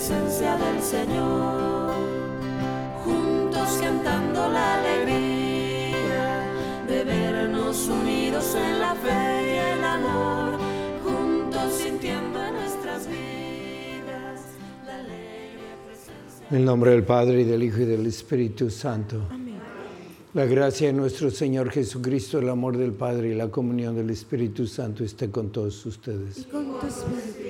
Presencia del Señor, juntos cantando la alegría de vernos unidos en la fe y el amor, juntos sintiendo en nuestras vidas la alegre presencia. En nombre del Padre y del Hijo y del Espíritu Santo. Amén. La gracia de nuestro Señor Jesucristo, el amor del Padre y la comunión del Espíritu Santo esté con todos ustedes. Y con tu espíritu.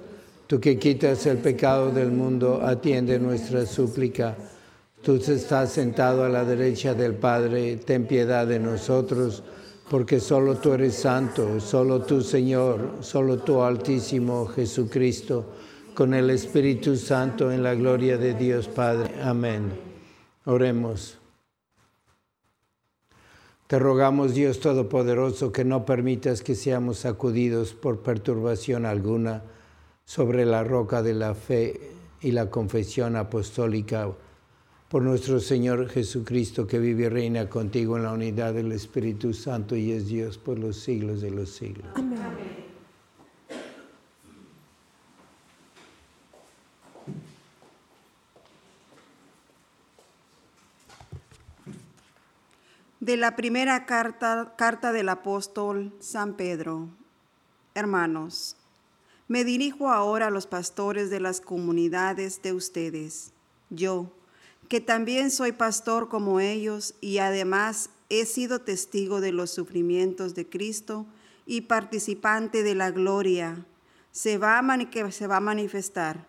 Tú que quitas el pecado del mundo, atiende nuestra súplica. Tú estás sentado a la derecha del Padre, ten piedad de nosotros, porque solo tú eres santo, solo tú Señor, solo tú Altísimo Jesucristo, con el Espíritu Santo en la gloria de Dios Padre. Amén. Oremos. Te rogamos, Dios Todopoderoso, que no permitas que seamos sacudidos por perturbación alguna sobre la roca de la fe y la confesión apostólica por nuestro Señor Jesucristo, que vive y reina contigo en la unidad del Espíritu Santo y es Dios por los siglos de los siglos. Amén. De la primera carta, carta del apóstol San Pedro. Hermanos, me dirijo ahora a los pastores de las comunidades de ustedes. Yo, que también soy pastor como ellos y además he sido testigo de los sufrimientos de Cristo y participante de la gloria se va a que se va manifestar.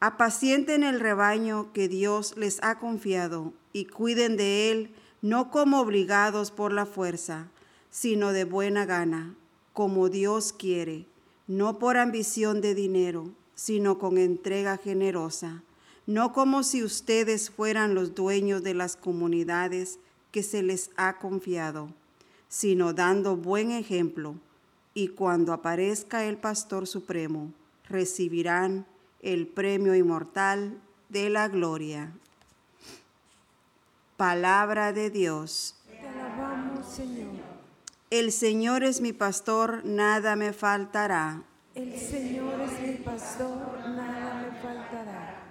Apacienten el rebaño que Dios les ha confiado y cuiden de él no como obligados por la fuerza, sino de buena gana, como Dios quiere no por ambición de dinero, sino con entrega generosa, no como si ustedes fueran los dueños de las comunidades que se les ha confiado. sino dando buen ejemplo, y cuando aparezca el Pastor Supremo, recibirán el premio inmortal de la gloria. Palabra de Dios. Te alabamos, Señor. El Señor es mi pastor, nada me faltará. El Señor es mi pastor, nada me faltará.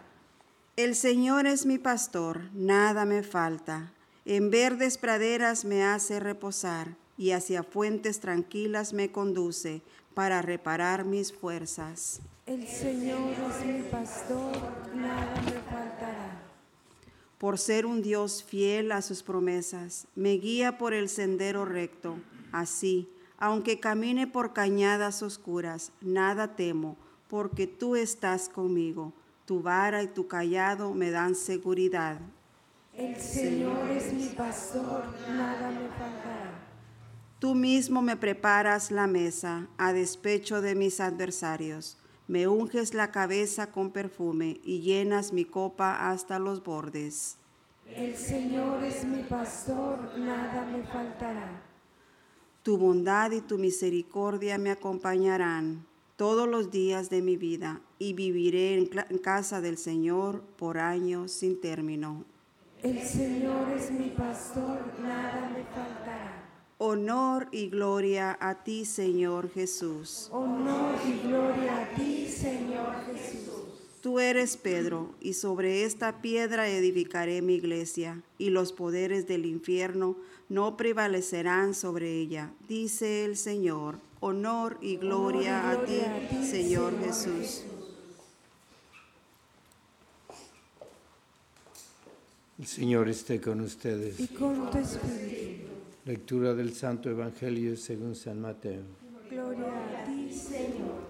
El Señor es mi pastor, nada me falta. En verdes praderas me hace reposar y hacia fuentes tranquilas me conduce para reparar mis fuerzas. El Señor es mi pastor, nada me faltará. Por ser un Dios fiel a sus promesas, me guía por el sendero recto. Así, aunque camine por cañadas oscuras, nada temo, porque tú estás conmigo. Tu vara y tu callado me dan seguridad. El Señor es mi pastor, nada me faltará. Tú mismo me preparas la mesa a despecho de mis adversarios. Me unges la cabeza con perfume y llenas mi copa hasta los bordes. El Señor es mi pastor, nada me faltará. Tu bondad y tu misericordia me acompañarán todos los días de mi vida y viviré en, casa del Señor por años sin término. El Señor es mi pastor, nada me faltará. Honor y gloria a ti, Señor Jesús. Honor y gloria a ti, Señor Jesús. Tú eres Pedro, y sobre esta piedra edificaré mi iglesia, y los poderes del infierno no prevalecerán sobre ella, dice el Señor. Honor y gloria, Honor y a, ti, a Señor, Señor Jesús. El Señor esté con ustedes. Y con tu espíritu. Lectura del Santo Evangelio según San Mateo. Gloria a ti, Señor.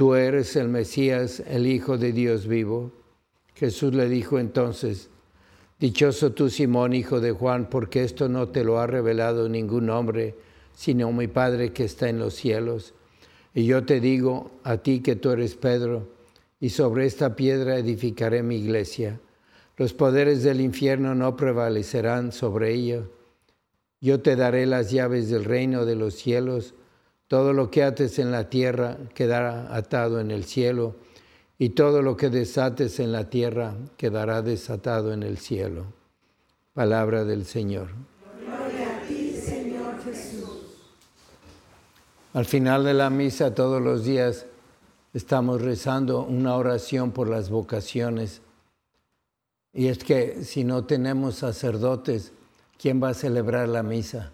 Tú eres el Mesías, el Hijo de Dios vivo. Jesús le dijo entonces, Dichoso tú, Simón, hijo de Juan, porque esto no te lo ha revelado ningún hombre, sino mi Padre que está en los cielos. Y yo te digo a ti que tú eres Pedro, y sobre esta piedra edificaré mi iglesia. Los poderes del infierno no prevalecerán sobre ella. Yo te daré las llaves del reino de los cielos. Todo lo que ates en la tierra quedará atado en el cielo, y todo lo que desates en la tierra quedará desatado en el cielo. Palabra del Señor. Gloria a ti, Señor Jesús. Al final de la misa todos los días estamos rezando una oración por las vocaciones. Y es que si no tenemos sacerdotes, ¿quién va a celebrar la misa?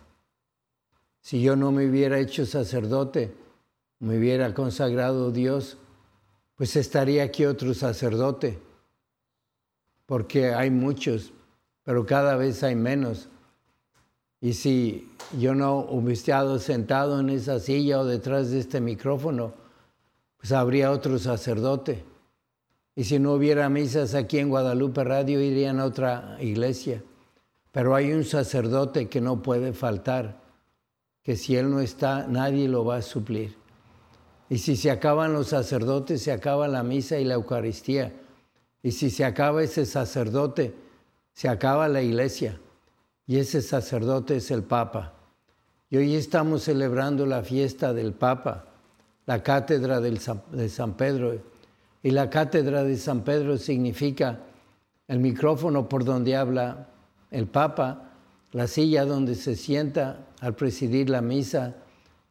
Si yo no me hubiera hecho sacerdote, me hubiera consagrado Dios, pues estaría aquí otro sacerdote, porque hay muchos, pero cada vez hay menos. Y si yo no hubiera estado sentado en esa silla o detrás de este micrófono, pues habría otro sacerdote. Y si no hubiera misas aquí en Guadalupe Radio, irían a otra iglesia. Pero hay un sacerdote que no puede faltar, que si él no está, nadie lo va a suplir. Y si se acaban los sacerdotes, se acaba la misa y la Eucaristía. Y si se acaba ese sacerdote, se acaba la iglesia. Y ese sacerdote es el Papa. Y hoy estamos celebrando la fiesta del Papa, la cátedra de San Pedro. Y la cátedra de San Pedro significa el micrófono por donde habla el Papa, la silla donde se sienta al presidir la misa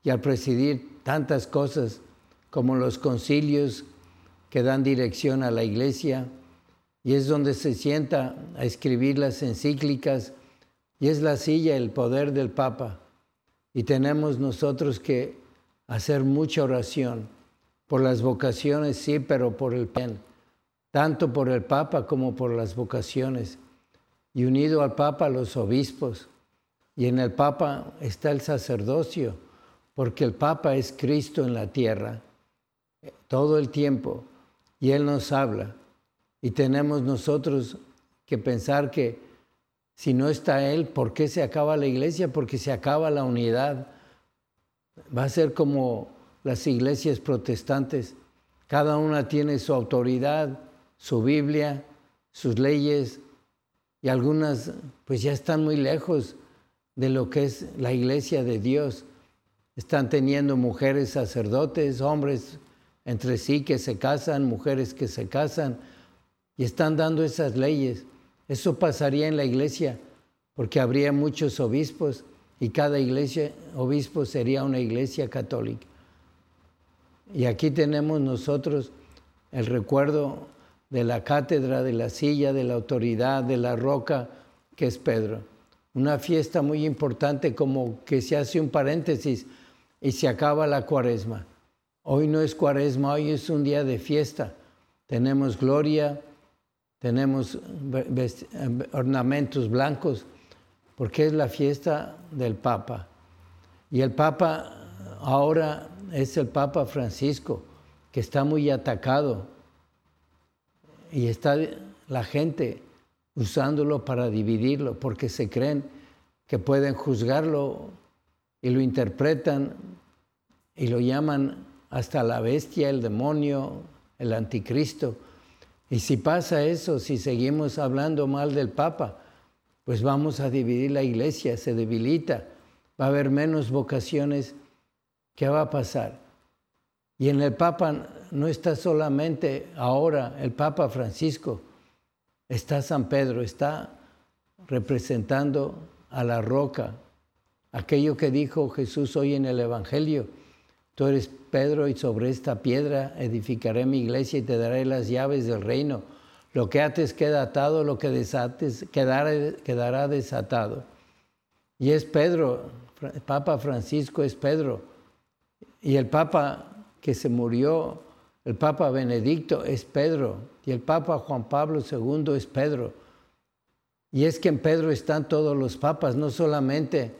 y al presidir tantas cosas como los concilios que dan dirección a la iglesia, y es donde se sienta a escribir las encíclicas, y es la silla, el poder del Papa. Y tenemos nosotros que hacer mucha oración por las vocaciones, sí, pero por el bien, tanto por el Papa como por las vocaciones. Y unido al Papa, los obispos, Y en el Papa está el sacerdocio, porque el Papa es Cristo en la tierra todo el tiempo y Él nos habla. Y tenemos nosotros que pensar que si no está Él, ¿por qué se acaba la iglesia? Porque se acaba la unidad. Va a ser como las iglesias protestantes. Cada una tiene su autoridad, su Biblia, sus leyes, y algunas pues ya están muy lejos de lo que es la iglesia de Dios. Están teniendo mujeres sacerdotes, hombres entre sí que se casan, mujeres que se casan, y están dando esas leyes. Eso pasaría en la iglesia, porque habría muchos obispos y cada iglesia, obispo sería una iglesia católica. Y aquí tenemos nosotros el recuerdo de la cátedra, de la silla, de la autoridad, de la roca, que es Pedro. Una fiesta muy importante como que se hace un paréntesis y se acaba la cuaresma. Hoy no es cuaresma, hoy es un día de fiesta. Tenemos gloria, tenemos ornamentos blancos, porque es la fiesta del Papa. Y el Papa ahora es el Papa Francisco, que está muy atacado. Y está la gente usándolo para dividirlo, porque se creen que pueden juzgarlo y lo interpretan y lo llaman hasta la bestia, el demonio, el anticristo. Y si pasa eso, si seguimos hablando mal del Papa, pues vamos a dividir la iglesia, se debilita, va a haber menos vocaciones. ¿Qué va a pasar? Y en el Papa no está solamente ahora el Papa Francisco, está San Pedro, está representando a la roca, aquello que dijo Jesús hoy en el Evangelio. Tú eres Pedro y sobre esta piedra edificaré mi iglesia y te daré las llaves del reino. Lo que ates queda atado, lo que desates quedará, desatado. Y es Pedro, Papa Francisco es Pedro. Y el Papa que se murió, el Papa Benedicto es Pedro. Y el Papa Juan Pablo II es Pedro. Y es que en Pedro están todos los papas, no solamente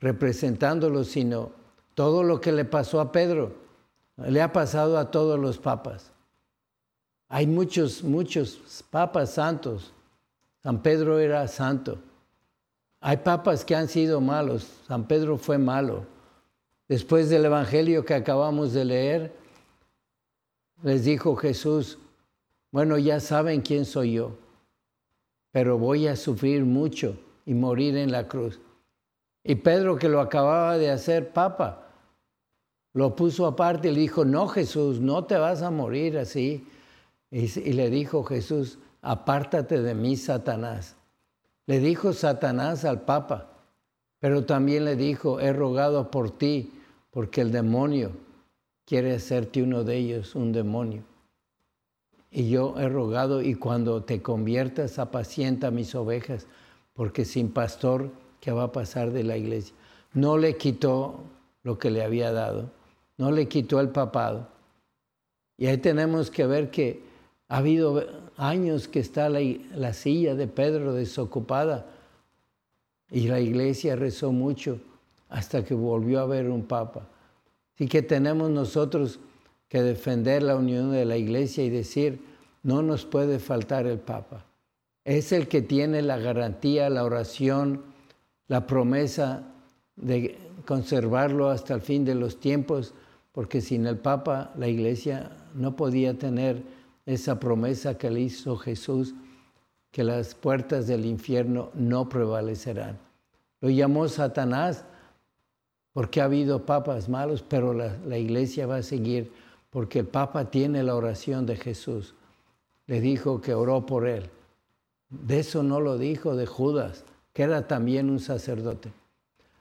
representándolos, sino todo lo que le pasó a Pedro le ha pasado a todos los papas. Hay muchos, muchos papas santos. San Pedro era santo. Hay papas que han sido malos. San Pedro fue malo. Después del Evangelio que acabamos de leer, les dijo Jesús, bueno, ya saben quién soy yo, pero voy a sufrir mucho y morir en la cruz. Y Pedro, que lo acababa de hacer papa, lo puso aparte y le dijo, no Jesús, no te vas a morir así. Y, le dijo Jesús, apártate de mí, Satanás. Le dijo Satanás al Papa, pero también le dijo, he rogado por ti, porque el demonio quiere hacerte uno de ellos, un demonio. Y yo he rogado, y cuando te conviertas, apacienta mis ovejas, porque sin pastor, ¿qué va a pasar de la iglesia? No le quitó lo que le había dado no le quitó el papado. Y ahí tenemos que ver que ha habido años que está la, silla de Pedro desocupada y la iglesia rezó mucho hasta que volvió a haber un papa. Así que tenemos nosotros que defender la unión de la iglesia y decir, no nos puede faltar el papa. Es el que tiene la garantía, la oración, la promesa de conservarlo hasta el fin de los tiempos porque sin el Papa la iglesia no podía tener esa promesa que le hizo Jesús, que las puertas del infierno no prevalecerán. Lo llamó Satanás porque ha habido papas malos, pero la, la iglesia va a seguir porque el Papa tiene la oración de Jesús. Le dijo que oró por él. De eso no lo dijo de Judas, que era también un sacerdote.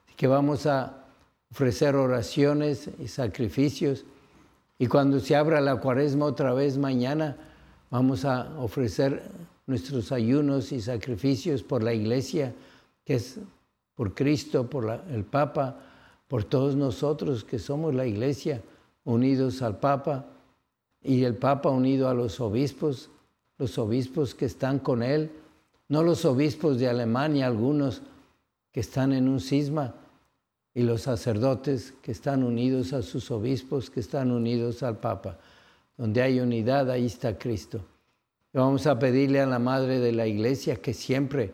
Así que vamos a ofrecer oraciones y sacrificios. Y cuando se abra la cuaresma otra vez mañana, vamos a ofrecer nuestros ayunos y sacrificios por la iglesia, que es por Cristo, por el Papa, por todos nosotros que somos la iglesia, unidos al Papa y el Papa unido a los obispos, los obispos que están con él, no los obispos de Alemania, algunos que están en un cisma y los sacerdotes que están unidos a sus obispos, que están unidos al Papa. Donde hay unidad, ahí está Cristo. vamos a pedirle a la Madre de la Iglesia que siempre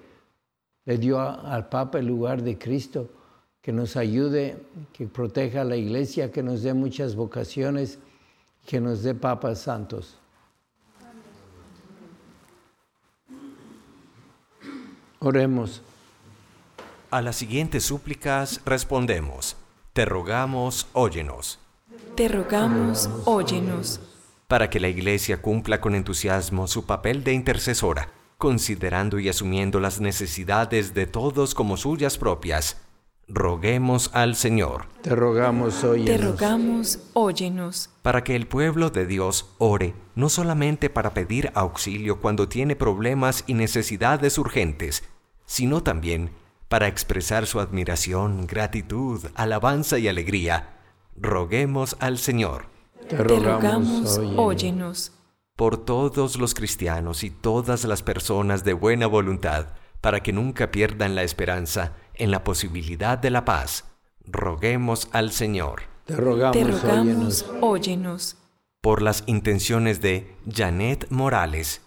le dio al Papa el lugar de Cristo, que nos ayude, que proteja a la Iglesia, que nos dé muchas vocaciones, que nos dé papas santos. Oremos. A las siguientes súplicas respondemos, te rogamos, óyenos. Te rogamos, óyenos. Para que la Iglesia cumpla con entusiasmo su papel de intercesora, considerando y asumiendo las necesidades de todos como suyas propias, roguemos al Señor. Te rogamos, óyenos. Te rogamos, óyenos. Para que el pueblo de Dios ore, no solamente para pedir auxilio cuando tiene problemas y necesidades urgentes, sino también para expresar su admiración, gratitud, alabanza y alegría. Roguemos al Señor. Te rogamos, óyenos. Por todos los cristianos y todas las personas de buena voluntad, para que nunca pierdan la esperanza en la posibilidad de la paz, roguemos al Señor. Te rogamos, óyenos. Por las intenciones de Janet Morales,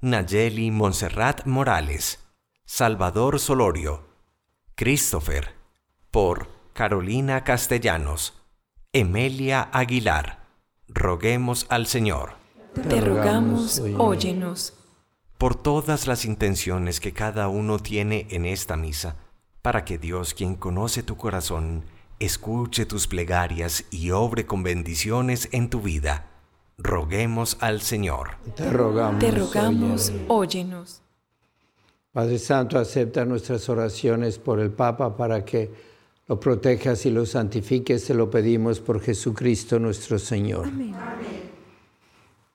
Nayeli Montserrat Morales, Salvador Solorio, Christopher, por Carolina Castellanos, Emelia Aguilar. Roguemos al Señor. Te rogamos, óyenos. Por todas las intenciones que cada uno tiene en esta misa, para que Dios, quien conoce tu corazón, escuche tus plegarias y obre con bendiciones en tu vida. Roguemos al Señor. Te rogamos, Te rogamos óyenos. Padre Santo, acepta nuestras oraciones por el Papa para que lo protejas y lo santifiques. Te lo pedimos por Jesucristo nuestro Señor. Amén.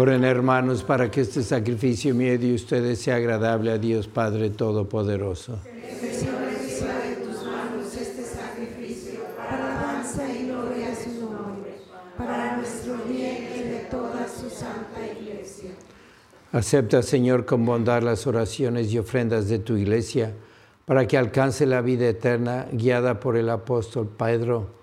Oren hermanos para que este sacrificio mío y de ustedes sea agradable a Dios Padre Todopoderoso. Iglesia. Acepta, Señor, con bondad las oraciones y ofrendas de tu iglesia, para que alcance la vida eterna, guiada por el apóstol Pedro,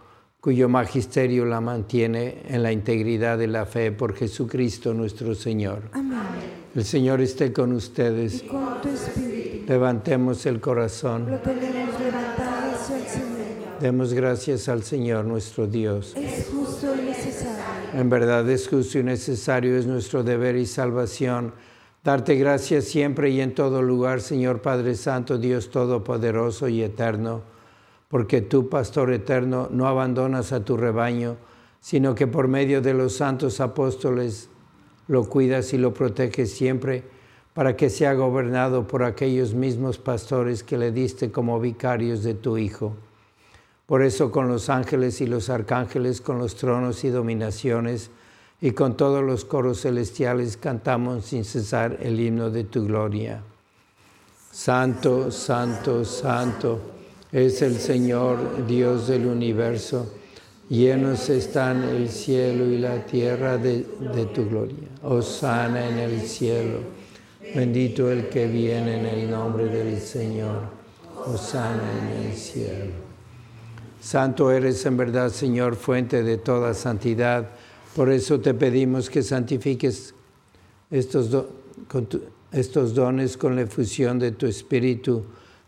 cuyo magisterio la mantiene en la integridad de la fe por Jesucristo nuestro Señor. Amén. El Señor esté con ustedes. Con tu espíritu. Levantemos el corazón. Lo tenemos levantado hacia el Señor. Demos gracias al Señor nuestro Dios. Es justo y necesario. En verdad es justo y necesario, es nuestro deber y salvación. Darte gracias siempre y en todo lugar, Señor Padre Santo, Dios Todopoderoso y Eterno, porque tú, Pastor Eterno, no abandonas a tu rebaño, sino que por medio de los santos apóstoles lo cuidas y lo proteges siempre, para que sea gobernado por aquellos mismos pastores que le diste como vicarios de tu Hijo. Por eso con los ángeles y los arcángeles, con los tronos y dominaciones, y con todos los coros celestiales cantamos sin cesar el himno de tu gloria. Santo, santo, santo es el Señor Dios del universo. Llenos están el cielo y la tierra de, tu gloria. Osana en el cielo. Bendito el que viene en el nombre del Señor. Osana en el cielo. Santo eres en verdad, Señor, fuente de toda santidad. Por eso te pedimos que santifiques estos, estos dones con la efusión de tu Espíritu,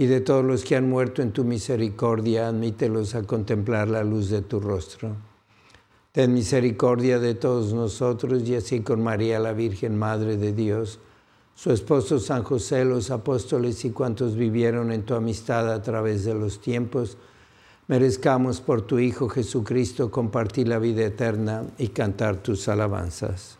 y de todos los que han muerto en tu misericordia, admítelos a contemplar la luz de tu rostro. Ten misericordia de todos nosotros y así con María la Virgen, Madre de Dios, su esposo San José, los apóstoles y cuantos vivieron en tu amistad a través de los tiempos, merezcamos por tu Hijo Jesucristo compartir la vida eterna y cantar tus alabanzas.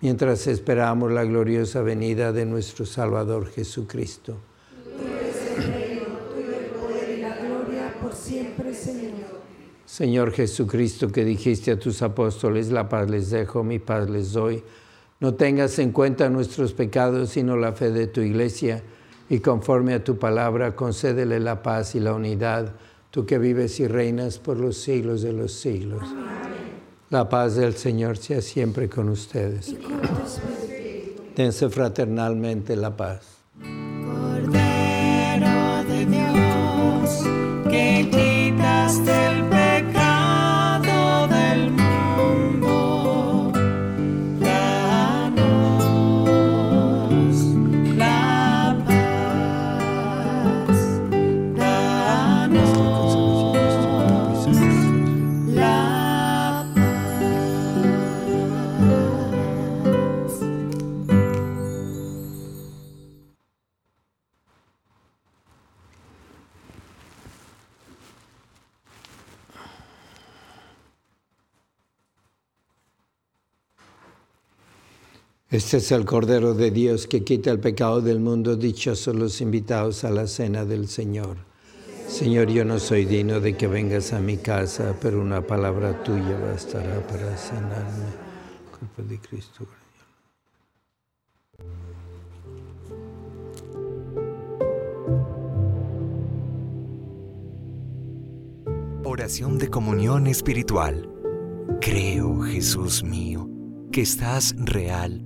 mientras esperamos la gloriosa venida de nuestro Salvador Jesucristo. y la gloria por siempre, Señor. Señor Jesucristo, que dijiste a tus apóstoles, la paz les dejo, mi paz les doy, no tengas en cuenta nuestros pecados, sino la fe de tu iglesia, y conforme a tu palabra, concédele la paz y la unidad, tú que vives y reinas por los siglos de los siglos. La paz del Señor sea siempre con ustedes. Dense fraternalmente la paz. Este es el Cordero de Dios que quita el pecado del mundo. Dichosos los invitados a la cena del Señor. Señor, yo no soy digno de que vengas a mi casa, pero una palabra tuya bastará para sanarme. Cuerpo de Cristo. Oración de comunión espiritual. Creo, Jesús mío, que estás real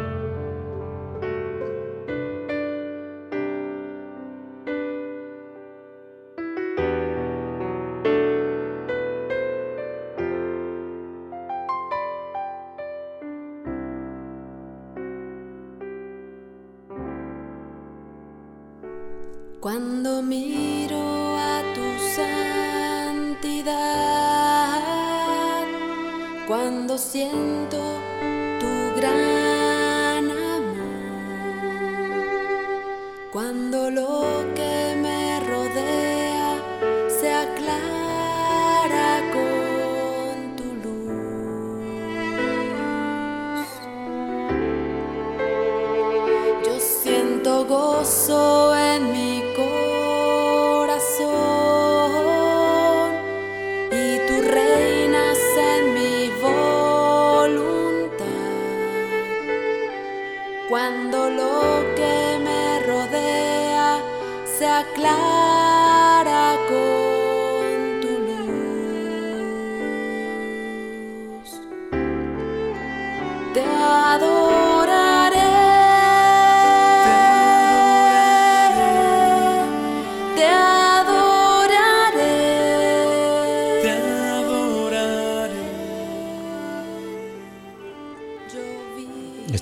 sou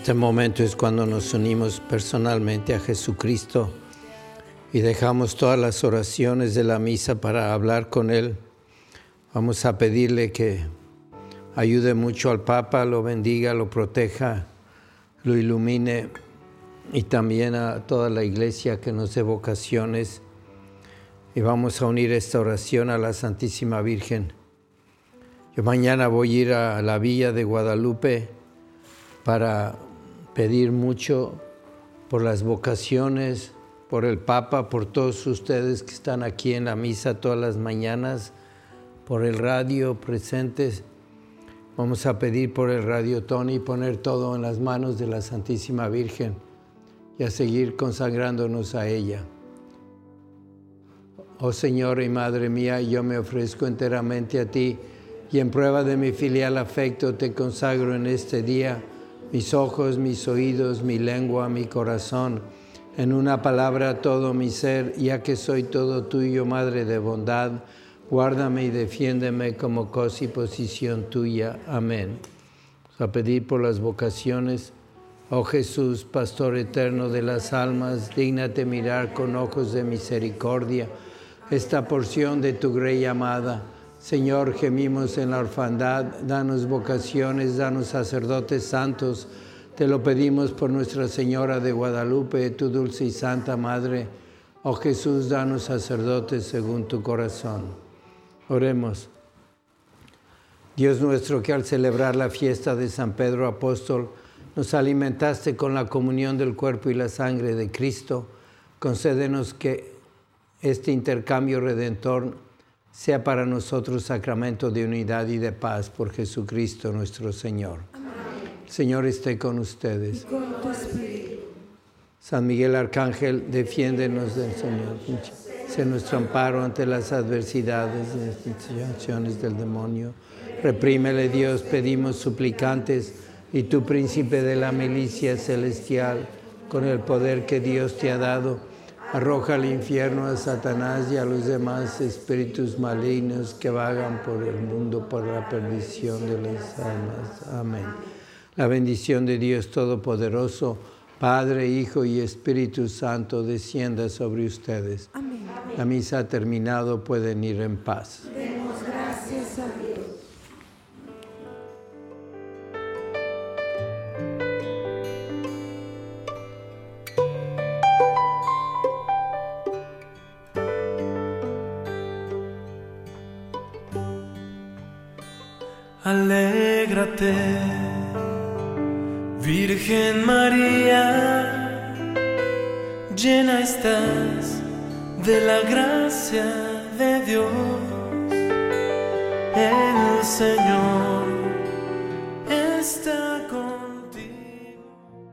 Este momento es cuando nos unimos personalmente a Jesucristo y dejamos todas las oraciones de la misa para hablar con Él. Vamos a pedirle que ayude mucho al Papa, lo bendiga, lo proteja, lo ilumine y también a toda la iglesia que nos dé vocaciones. Y vamos a unir esta oración a la Santísima Virgen. Yo mañana voy a ir a la villa de Guadalupe para pedir mucho por las vocaciones, por el Papa, por todos ustedes que están aquí en la misa todas las mañanas, por el radio presentes. Vamos a pedir por el radio Tony poner todo en las manos de la Santísima Virgen y a seguir consagrándonos a ella. Oh Señor y Madre mía, yo me ofrezco enteramente a ti y en prueba de mi filial afecto te consagro en este día mis ojos, mis oídos, mi lengua, mi corazón, en una palabra todo mi ser, ya que soy todo tuyo, Madre de bondad, guárdame y defiéndeme como cosa y posición tuya. Amén. A pedir por las vocaciones. Oh Jesús, Pastor eterno de las almas, dígnate mirar con ojos de misericordia esta porción de tu grey amada. Señor, gemimos en la orfandad, danos vocaciones, danos sacerdotes santos. Te lo pedimos por Nuestra Señora de Guadalupe, tu dulce y santa Madre. Oh Jesús, danos sacerdotes según tu corazón. Oremos. Dios nuestro, que al celebrar la fiesta de San Pedro Apóstol, nos alimentaste con la comunión del cuerpo y la sangre de Cristo, concédenos que este intercambio redentor sea para nosotros sacramento de unidad y de paz por Jesucristo nuestro Señor. El Señor esté con ustedes. San Miguel Arcángel, defiéndenos del Señor. Sea nuestro amparo ante las adversidades y las tentaciones del demonio. Reprímele Dios, pedimos suplicantes, y tú, príncipe de la milicia celestial, con el poder que Dios te ha dado, arroja al infierno a Satanás y a los demás espíritus malignos que vagan por el mundo por la perdición de las almas. Amén. La bendición de Dios Todopoderoso, Padre, Hijo y Espíritu Santo, descienda sobre ustedes. Amén. La misa ha terminado, pueden ir en paz.